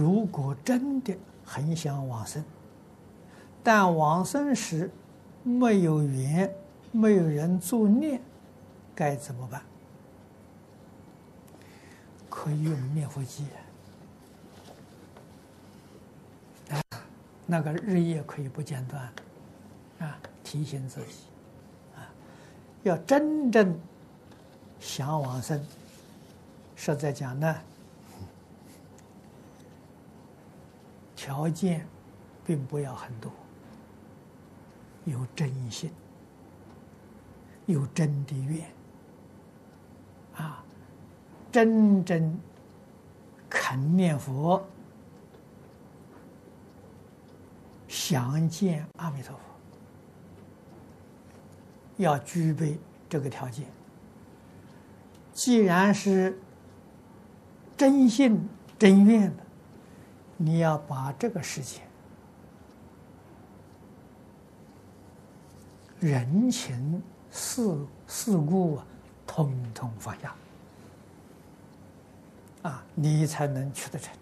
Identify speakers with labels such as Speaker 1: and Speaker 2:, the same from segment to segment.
Speaker 1: 如果真的很想往生，但往生时没有缘，没有人助念，该怎么办？可以用念佛机啊，那个日夜可以不间断啊，提醒自己啊，要真正想往生，实在讲呢，条件并不要很多，有真心，有真的愿啊。真正肯念佛，想见阿弥陀佛，要具备这个条件。既然是真心真愿的，你要把这个事情、人情世世故啊，统统放下。啊，你才能去得成，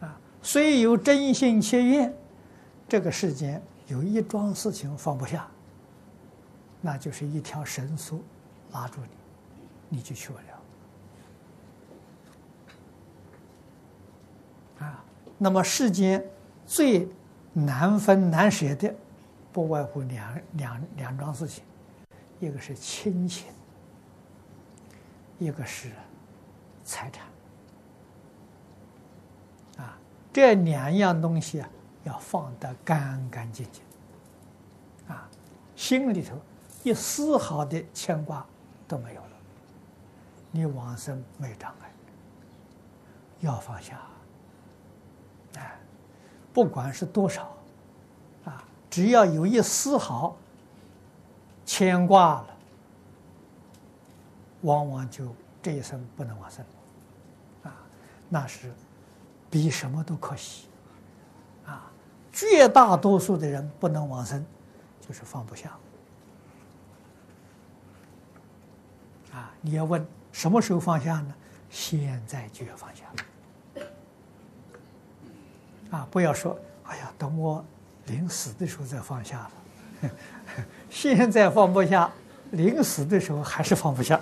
Speaker 1: 啊，虽有真心切愿，这个世间有一桩事情放不下，那就是一条绳索拉住你，你就去不了。啊，那么世间最难分难舍的，不外乎两两两桩事情，一个是亲情，一个是财产。啊这两样东西啊，要放得干干净净，啊，心里头一丝毫的牵挂都没有了，你往生没障碍，要放下，哎，不管是多少，啊，只要有一丝毫牵挂了，往往就这一生不能往生，啊，那是。比什么都可惜，啊！绝大多数的人不能往生，就是放不下。啊！你要问什么时候放下呢？现在就要放下。啊！不要说，哎呀，等我临死的时候再放下了。现在放不下，临死的时候还是放不下。